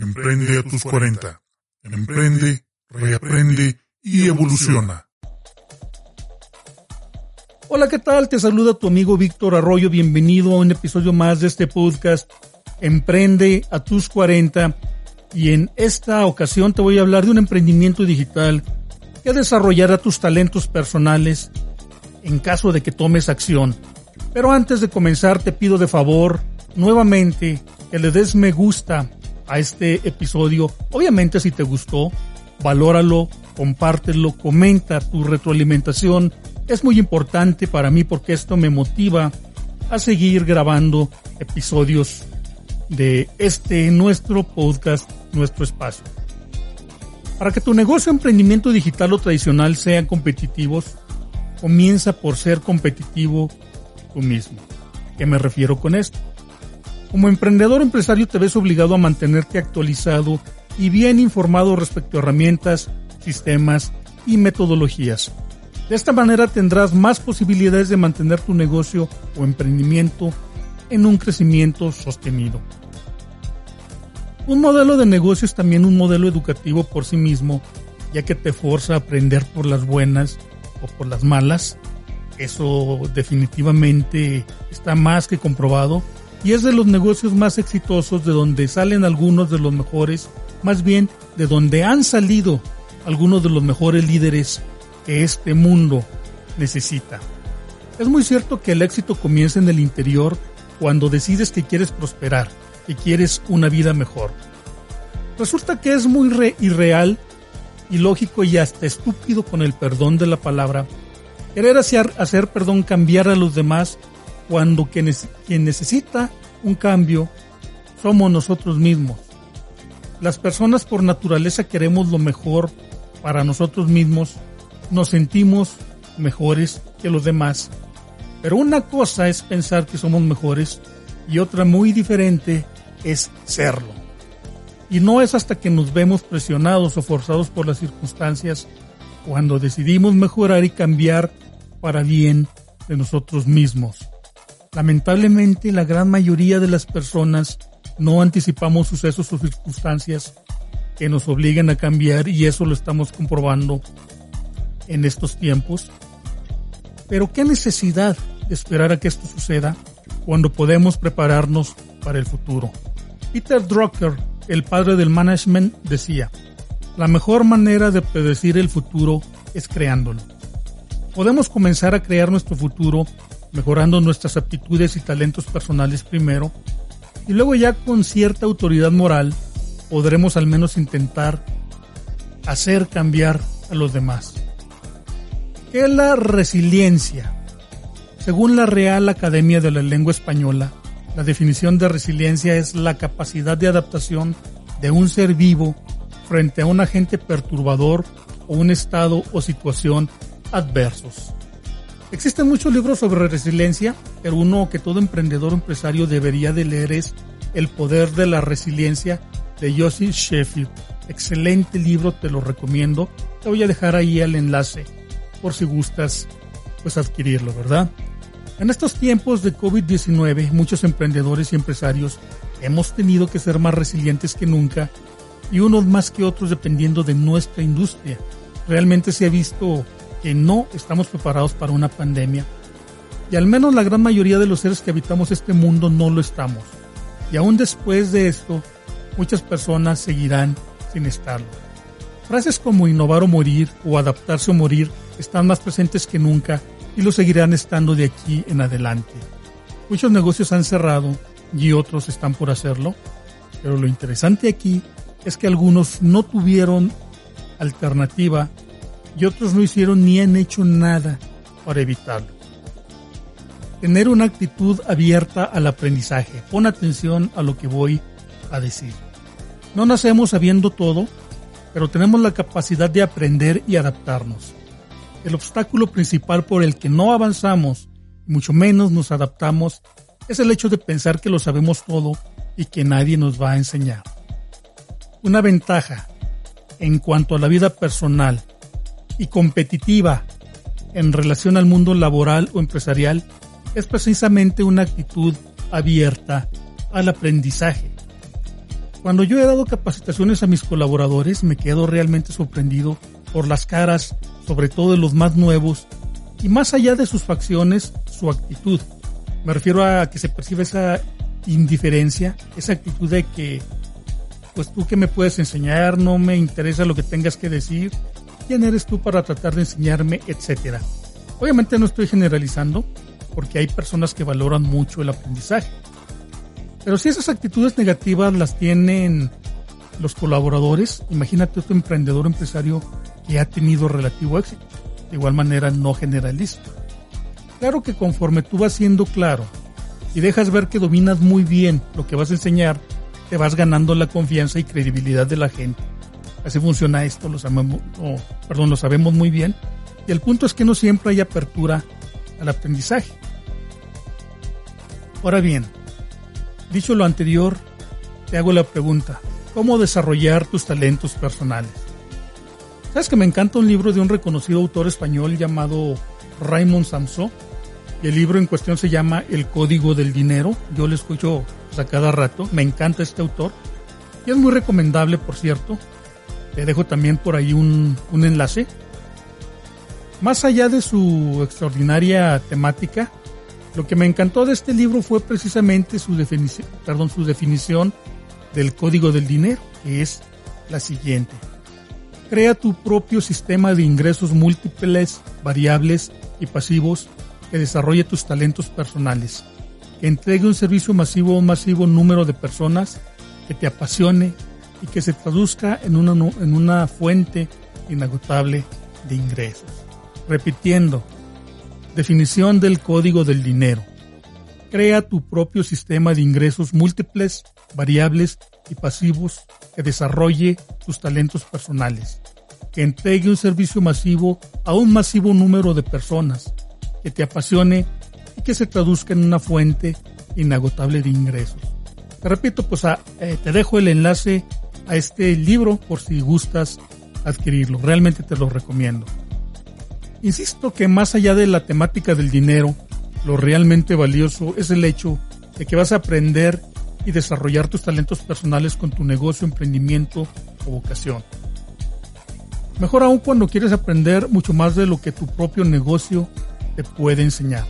Emprende a tus 40. Emprende, reaprende y evoluciona. Hola, ¿qué tal? Te saluda tu amigo Víctor Arroyo. Bienvenido a un episodio más de este podcast Emprende a tus 40. Y en esta ocasión te voy a hablar de un emprendimiento digital que desarrollará tus talentos personales en caso de que tomes acción. Pero antes de comenzar te pido de favor nuevamente que le des me gusta a este episodio. Obviamente si te gustó, valóralo, compártelo, comenta tu retroalimentación. Es muy importante para mí porque esto me motiva a seguir grabando episodios de este nuestro podcast, nuestro espacio. Para que tu negocio, emprendimiento digital o tradicional sean competitivos, comienza por ser competitivo tú mismo. ¿Qué me refiero con esto? Como emprendedor empresario te ves obligado a mantenerte actualizado y bien informado respecto a herramientas, sistemas y metodologías. De esta manera tendrás más posibilidades de mantener tu negocio o emprendimiento en un crecimiento sostenido. Un modelo de negocio es también un modelo educativo por sí mismo, ya que te forza a aprender por las buenas o por las malas. Eso definitivamente está más que comprobado y es de los negocios más exitosos de donde salen algunos de los mejores, más bien de donde han salido algunos de los mejores líderes que este mundo necesita. Es muy cierto que el éxito comienza en el interior cuando decides que quieres prosperar, que quieres una vida mejor. Resulta que es muy irreal, ilógico y hasta estúpido con el perdón de la palabra, querer hacer, hacer perdón cambiar a los demás cuando quien, necesita un cambio somos nosotros mismos. Las personas por naturaleza queremos lo mejor para nosotros mismos, nos sentimos mejores que los demás. Pero una cosa es pensar que somos mejores y otra muy diferente es serlo. Y no es hasta que nos vemos presionados o forzados por las circunstancias cuando decidimos mejorar y cambiar para bien de nosotros mismos. Lamentablemente, la gran mayoría de las personas no anticipamos sucesos o circunstancias que nos obliguen a cambiar y eso lo estamos comprobando en estos tiempos. Pero qué necesidad de esperar a que esto suceda cuando podemos prepararnos para el futuro. Peter Drucker, el padre del management, decía, la mejor manera de predecir el futuro es creándolo. Podemos comenzar a crear nuestro futuro mejorando nuestras aptitudes y talentos personales primero, y luego ya con cierta autoridad moral podremos al menos intentar hacer cambiar a los demás. ¿Qué es la resiliencia? Según la Real Academia de la Lengua Española, la definición de resiliencia es la capacidad de adaptación de un ser vivo frente a un agente perturbador o un estado o situación adversos. Existen muchos libros sobre resiliencia, pero uno que todo emprendedor o empresario debería de leer es El poder de la resiliencia de Josie Sheffield. Excelente libro, te lo recomiendo. Te voy a dejar ahí el enlace por si gustas pues adquirirlo, ¿verdad? En estos tiempos de COVID-19, muchos emprendedores y empresarios hemos tenido que ser más resilientes que nunca y unos más que otros dependiendo de nuestra industria. Realmente se ha visto que no estamos preparados para una pandemia. Y al menos la gran mayoría de los seres que habitamos este mundo no lo estamos. Y aún después de esto, muchas personas seguirán sin estarlo. Frases como innovar o morir o adaptarse o morir están más presentes que nunca y lo seguirán estando de aquí en adelante. Muchos negocios han cerrado y otros están por hacerlo, pero lo interesante aquí es que algunos no tuvieron alternativa y otros no hicieron ni han hecho nada para evitarlo. Tener una actitud abierta al aprendizaje. Pon atención a lo que voy a decir. No nacemos sabiendo todo, pero tenemos la capacidad de aprender y adaptarnos. El obstáculo principal por el que no avanzamos, mucho menos nos adaptamos, es el hecho de pensar que lo sabemos todo y que nadie nos va a enseñar. Una ventaja en cuanto a la vida personal y competitiva en relación al mundo laboral o empresarial es precisamente una actitud abierta al aprendizaje. Cuando yo he dado capacitaciones a mis colaboradores me quedo realmente sorprendido por las caras, sobre todo de los más nuevos, y más allá de sus facciones, su actitud. Me refiero a que se percibe esa indiferencia, esa actitud de que, pues tú que me puedes enseñar, no me interesa lo que tengas que decir, quién eres tú para tratar de enseñarme, etcétera. Obviamente no estoy generalizando, porque hay personas que valoran mucho el aprendizaje. Pero si esas actitudes negativas las tienen los colaboradores, imagínate otro emprendedor empresario que ha tenido relativo éxito. De igual manera no generaliza. Claro que conforme tú vas siendo claro y dejas ver que dominas muy bien lo que vas a enseñar, te vas ganando la confianza y credibilidad de la gente. Así funciona esto, lo sabemos, perdón, lo sabemos muy bien. Y el punto es que no siempre hay apertura al aprendizaje. Ahora bien, dicho lo anterior, te hago la pregunta, ¿cómo desarrollar tus talentos personales? Sabes que me encanta un libro de un reconocido autor español llamado Raymond Samson y el libro en cuestión se llama El Código del Dinero. Yo lo escucho pues, a cada rato, me encanta este autor y es muy recomendable, por cierto. Te dejo también por ahí un, un enlace. Más allá de su extraordinaria temática, lo que me encantó de este libro fue precisamente su definición, perdón, su definición del código del dinero, que es la siguiente. Crea tu propio sistema de ingresos múltiples, variables y pasivos que desarrolle tus talentos personales, que entregue un servicio masivo a un masivo número de personas, que te apasione y que se traduzca en una, en una fuente inagotable de ingresos. Repitiendo, Definición del código del dinero. Crea tu propio sistema de ingresos múltiples, variables y pasivos que desarrolle tus talentos personales, que entregue un servicio masivo a un masivo número de personas, que te apasione y que se traduzca en una fuente inagotable de ingresos. Te repito, pues ah, eh, te dejo el enlace a este libro por si gustas adquirirlo. Realmente te lo recomiendo. Insisto que más allá de la temática del dinero, lo realmente valioso es el hecho de que vas a aprender y desarrollar tus talentos personales con tu negocio, emprendimiento o vocación. Mejor aún cuando quieres aprender mucho más de lo que tu propio negocio te puede enseñar.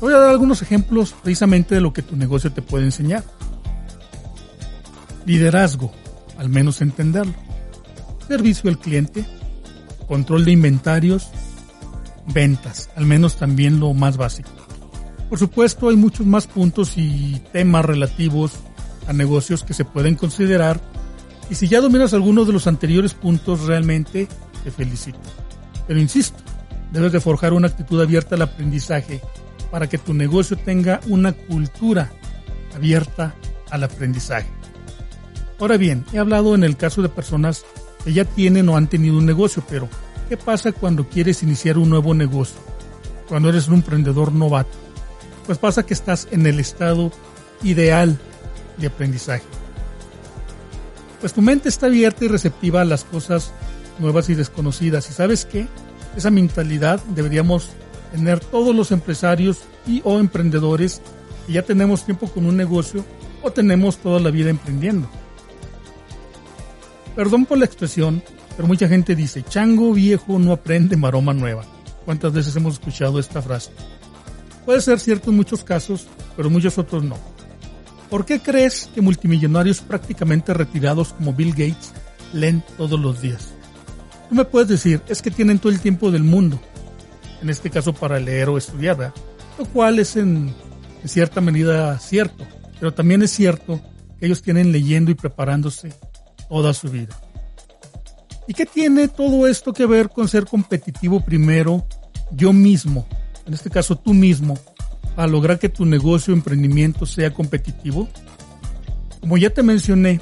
voy a dar algunos ejemplos precisamente de lo que tu negocio te puede enseñar. Liderazgo, al menos entenderlo. Servicio al cliente, control de inventarios, ventas, al menos también lo más básico. Por supuesto, hay muchos más puntos y temas relativos a negocios que se pueden considerar y si ya dominas algunos de los anteriores puntos, realmente te felicito. Pero insisto, debes de forjar una actitud abierta al aprendizaje para que tu negocio tenga una cultura abierta al aprendizaje. Ahora bien, he hablado en el caso de personas que ya tienen o han tenido un negocio, pero ¿qué pasa cuando quieres iniciar un nuevo negocio? Cuando eres un emprendedor novato. Pues pasa que estás en el estado ideal de aprendizaje. Pues tu mente está abierta y receptiva a las cosas nuevas y desconocidas. ¿Y sabes qué? Esa mentalidad deberíamos tener todos los empresarios y o emprendedores que ya tenemos tiempo con un negocio o tenemos toda la vida emprendiendo. Perdón por la expresión, pero mucha gente dice, chango viejo no aprende maroma nueva. ¿Cuántas veces hemos escuchado esta frase? Puede ser cierto en muchos casos, pero muchos otros no. ¿Por qué crees que multimillonarios prácticamente retirados como Bill Gates leen todos los días? Tú me puedes decir, es que tienen todo el tiempo del mundo, en este caso para leer o estudiar, lo cual es en, en cierta medida cierto, pero también es cierto que ellos tienen leyendo y preparándose toda su vida. ¿Y qué tiene todo esto que ver con ser competitivo primero yo mismo, en este caso tú mismo, para lograr que tu negocio o emprendimiento sea competitivo? Como ya te mencioné,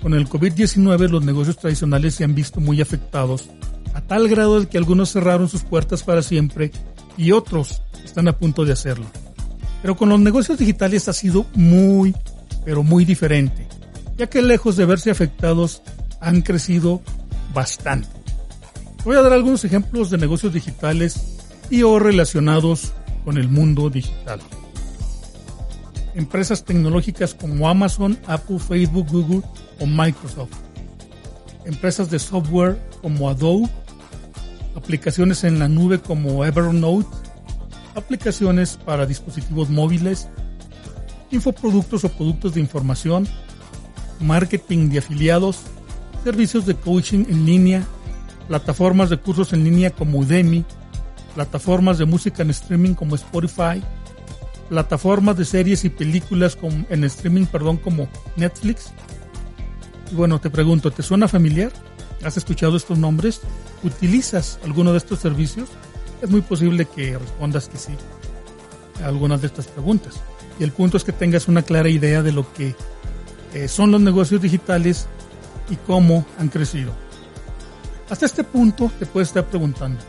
con el COVID-19 los negocios tradicionales se han visto muy afectados, a tal grado de que algunos cerraron sus puertas para siempre y otros están a punto de hacerlo. Pero con los negocios digitales ha sido muy, pero muy diferente, ya que lejos de verse afectados han crecido bastante. Voy a dar algunos ejemplos de negocios digitales y o relacionados con el mundo digital. Empresas tecnológicas como Amazon, Apple, Facebook, Google o Microsoft. Empresas de software como Adobe. Aplicaciones en la nube como Evernote. Aplicaciones para dispositivos móviles. Infoproductos o productos de información. Marketing de afiliados. Servicios de coaching en línea. Plataformas de cursos en línea como Udemy plataformas de música en streaming como Spotify, plataformas de series y películas en streaming, perdón, como Netflix. Y bueno, te pregunto, ¿te suena familiar? ¿Has escuchado estos nombres? ¿Utilizas alguno de estos servicios? Es muy posible que respondas que sí a algunas de estas preguntas. Y el punto es que tengas una clara idea de lo que eh, son los negocios digitales y cómo han crecido. Hasta este punto te puedes estar preguntando,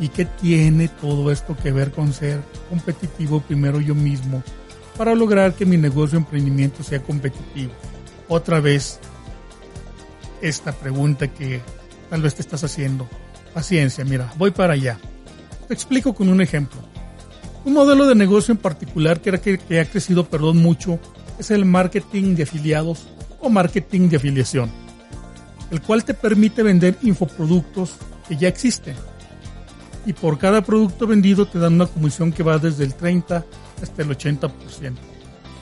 ¿Y qué tiene todo esto que ver con ser competitivo primero yo mismo para lograr que mi negocio o emprendimiento sea competitivo? Otra vez, esta pregunta que tal vez te estás haciendo. Paciencia, mira, voy para allá. Te explico con un ejemplo. Un modelo de negocio en particular que, que, que ha crecido, perdón, mucho es el marketing de afiliados o marketing de afiliación, el cual te permite vender infoproductos que ya existen y por cada producto vendido te dan una comisión que va desde el 30 hasta el 80%.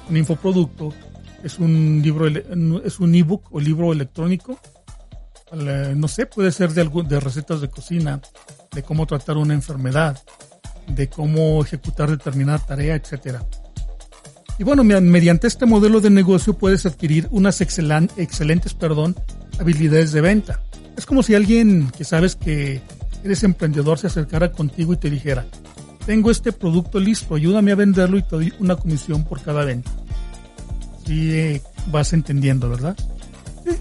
Un infoproducto es un libro, es un ebook o libro electrónico. No sé, puede ser de, de recetas de cocina, de cómo tratar una enfermedad, de cómo ejecutar determinada tarea, etcétera. Y bueno, mediante este modelo de negocio puedes adquirir unas excelentes perdón, habilidades de venta. Es como si alguien que sabes que eres emprendedor se acercara contigo y te dijera, tengo este producto listo, ayúdame a venderlo y te doy una comisión por cada venta. Si eh, vas entendiendo, ¿verdad? Sí.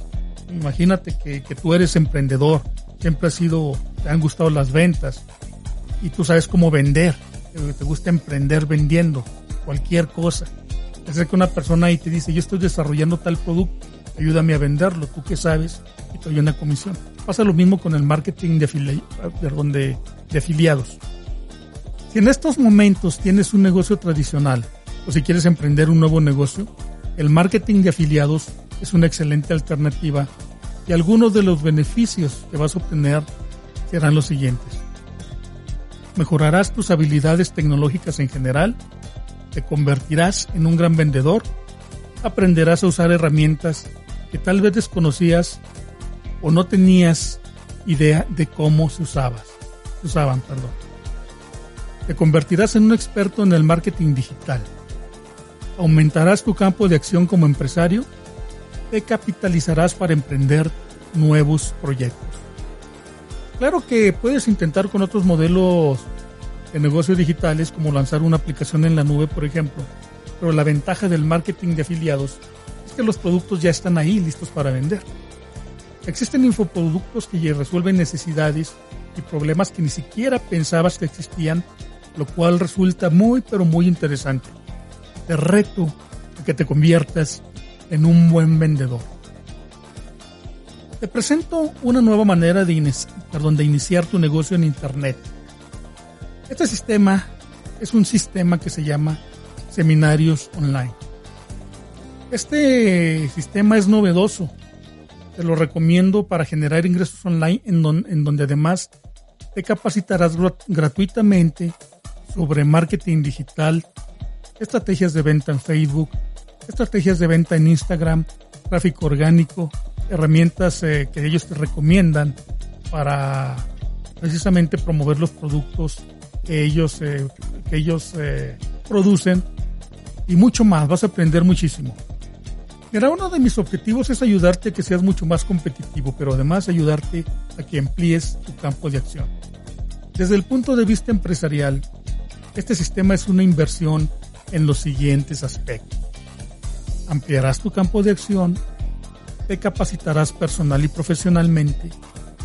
Imagínate que, que tú eres emprendedor, siempre has sido, te han gustado las ventas y tú sabes cómo vender, te gusta emprender vendiendo cualquier cosa. Es que una persona ahí te dice, yo estoy desarrollando tal producto, ayúdame a venderlo, tú qué sabes, y te doy una comisión. Pasa lo mismo con el marketing de, de, de afiliados. Si en estos momentos tienes un negocio tradicional o si quieres emprender un nuevo negocio, el marketing de afiliados es una excelente alternativa y algunos de los beneficios que vas a obtener serán los siguientes. Mejorarás tus habilidades tecnológicas en general, te convertirás en un gran vendedor, aprenderás a usar herramientas que tal vez desconocías o no tenías idea de cómo se, usabas, se usaban. Perdón. Te convertirás en un experto en el marketing digital. Aumentarás tu campo de acción como empresario. Te capitalizarás para emprender nuevos proyectos. Claro que puedes intentar con otros modelos de negocios digitales como lanzar una aplicación en la nube, por ejemplo, pero la ventaja del marketing de afiliados es que los productos ya están ahí listos para vender. Existen infoproductos que resuelven necesidades y problemas que ni siquiera pensabas que existían, lo cual resulta muy pero muy interesante. Te reto a que te conviertas en un buen vendedor. Te presento una nueva manera de, perdón, de iniciar tu negocio en Internet. Este sistema es un sistema que se llama seminarios online. Este sistema es novedoso te lo recomiendo para generar ingresos online en, donde además te capacitarás gratuitamente sobre marketing digital, estrategias de venta en Facebook, estrategias de venta en Instagram, tráfico orgánico, herramientas eh, que ellos te recomiendan para precisamente promover los productos que ellos, eh, que ellos eh, producen y mucho más. Vas a aprender muchísimo. Mira, uno de mis objetivos es ayudarte a que seas mucho más competitivo, pero además ayudarte a que amplíes tu campo de acción. Desde el punto de vista empresarial, este sistema es una inversión en los siguientes aspectos. Ampliarás tu campo de acción, te capacitarás personal y profesionalmente,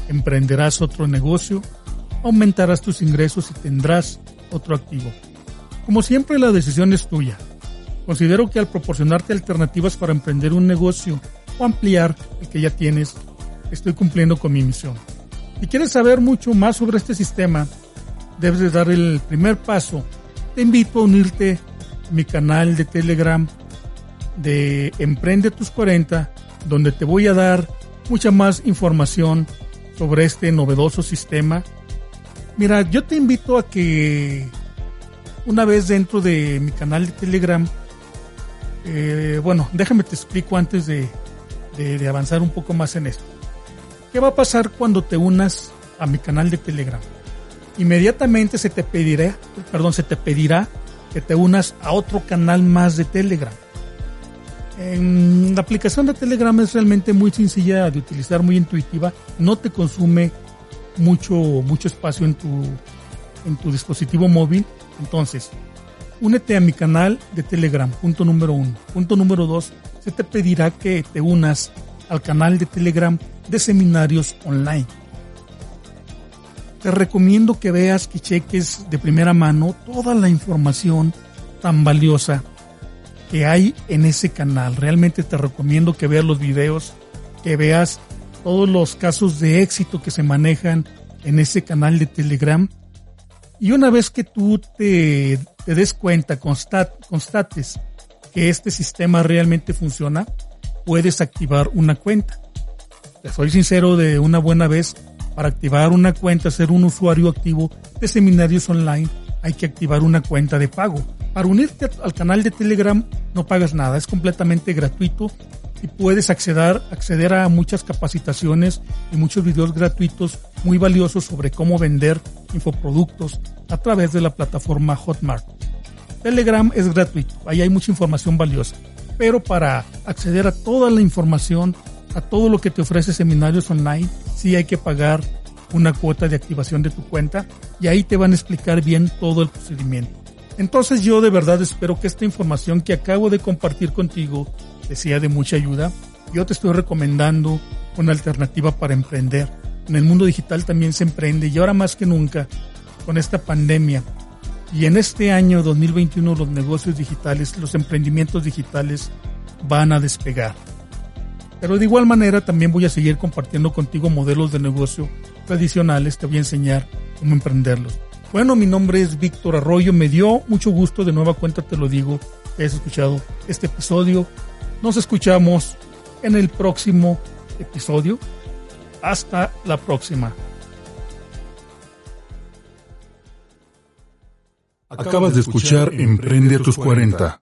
emprenderás otro negocio, aumentarás tus ingresos y tendrás otro activo. Como siempre, la decisión es tuya. Considero que al proporcionarte alternativas para emprender un negocio o ampliar el que ya tienes, estoy cumpliendo con mi misión. Si quieres saber mucho más sobre este sistema, debes de dar el primer paso. Te invito a unirte a mi canal de Telegram de Emprende tus 40, donde te voy a dar mucha más información sobre este novedoso sistema. Mira, yo te invito a que una vez dentro de mi canal de Telegram, eh, bueno, déjame te explico antes de, de avanzar un poco más en esto. ¿Qué va a pasar cuando te unas a mi canal de Telegram? Inmediatamente se te pedirá, perdón, se te pedirá que te unas a otro canal más de Telegram. La aplicación de Telegram es realmente muy sencilla de utilizar, muy intuitiva, no te consume mucho, mucho espacio en tu, en tu dispositivo móvil. Entonces, únete a mi canal de Telegram, punto número uno. Punto número dos, se te pedirá que te unas al canal de Telegram de seminarios online. Te recomiendo que veas, que cheques de primera mano toda la información tan valiosa que hay en ese canal. Realmente te recomiendo que veas los videos, que veas todos los casos de éxito que se manejan en ese canal de Telegram. Y una vez que tú te, des cuenta, constates que este sistema realmente funciona, puedes activar una cuenta. Te soy sincero de una buena vez, para activar una cuenta, ser un usuario activo de seminarios online, hay que activar una cuenta de pago. Para unirte al canal de Telegram no pagas nada, es completamente gratuito y puedes acceder, acceder a muchas capacitaciones y muchos videos gratuitos muy valiosos sobre cómo vender infoproductos a través de la plataforma Hotmart. Telegram es gratuito, ahí hay mucha información valiosa, pero para acceder a toda la información, a todo lo que te ofrece seminarios online, sí hay que pagar una cuota de activación de tu cuenta y ahí te van a explicar bien todo el procedimiento. Entonces yo de verdad espero que esta información que acabo de compartir contigo te sea de mucha ayuda. Yo te estoy recomendando una alternativa para emprender. En el mundo digital también se emprende y ahora más que nunca con esta pandemia y en este año 2021 los negocios digitales, los emprendimientos digitales van a despegar. Pero de igual manera también voy a seguir compartiendo contigo modelos de negocio tradicionales, te voy a enseñar cómo emprenderlos. Bueno, mi nombre es Víctor Arroyo, me dio mucho gusto, de nueva cuenta te lo digo, que hayas escuchado este episodio. Nos escuchamos en el próximo episodio. Hasta la próxima. Acabas de escuchar Emprende a tus 40.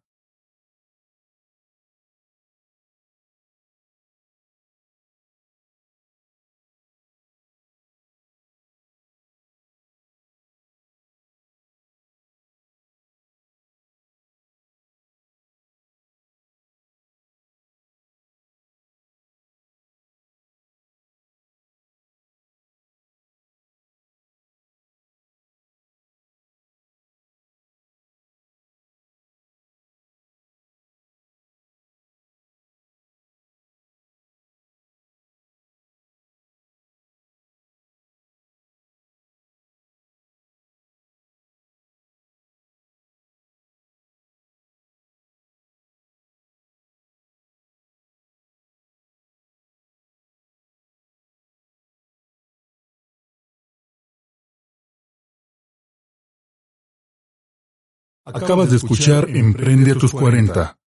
Acabas de escuchar Emprende a tus 40